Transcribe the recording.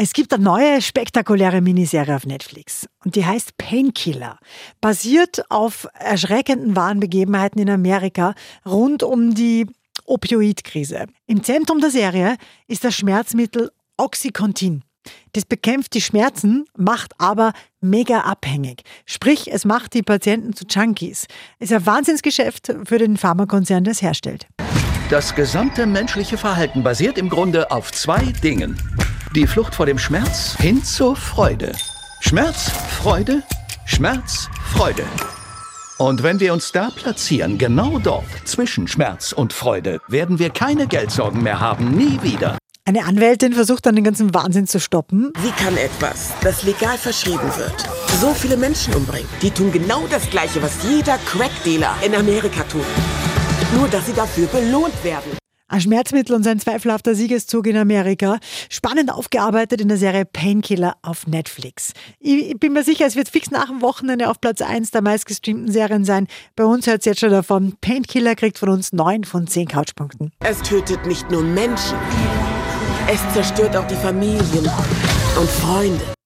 Es gibt eine neue spektakuläre Miniserie auf Netflix und die heißt Painkiller. Basiert auf erschreckenden wahren Begebenheiten in Amerika rund um die Opioidkrise. Im Zentrum der Serie ist das Schmerzmittel Oxycontin. Das bekämpft die Schmerzen, macht aber mega abhängig. Sprich, es macht die Patienten zu Junkies. Es ist ein Wahnsinnsgeschäft für den Pharmakonzern, der es herstellt. Das gesamte menschliche Verhalten basiert im Grunde auf zwei Dingen. Die Flucht vor dem Schmerz hin zur Freude. Schmerz, Freude, Schmerz, Freude. Und wenn wir uns da platzieren, genau dort, zwischen Schmerz und Freude, werden wir keine Geldsorgen mehr haben, nie wieder. Eine Anwältin versucht dann den ganzen Wahnsinn zu stoppen. Wie kann etwas, das legal verschrieben wird, so viele Menschen umbringen? Die tun genau das Gleiche, was jeder Crack-Dealer in Amerika tut. Nur, dass sie dafür belohnt werden. Ein Schmerzmittel und sein zweifelhafter Siegeszug in Amerika. Spannend aufgearbeitet in der Serie Painkiller auf Netflix. Ich bin mir sicher, es wird fix nach dem Wochenende auf Platz 1 der meistgestreamten Serien sein. Bei uns hört es jetzt schon davon. Painkiller kriegt von uns 9 von 10 Couchpunkten. Es tötet nicht nur Menschen, es zerstört auch die Familien und Freunde.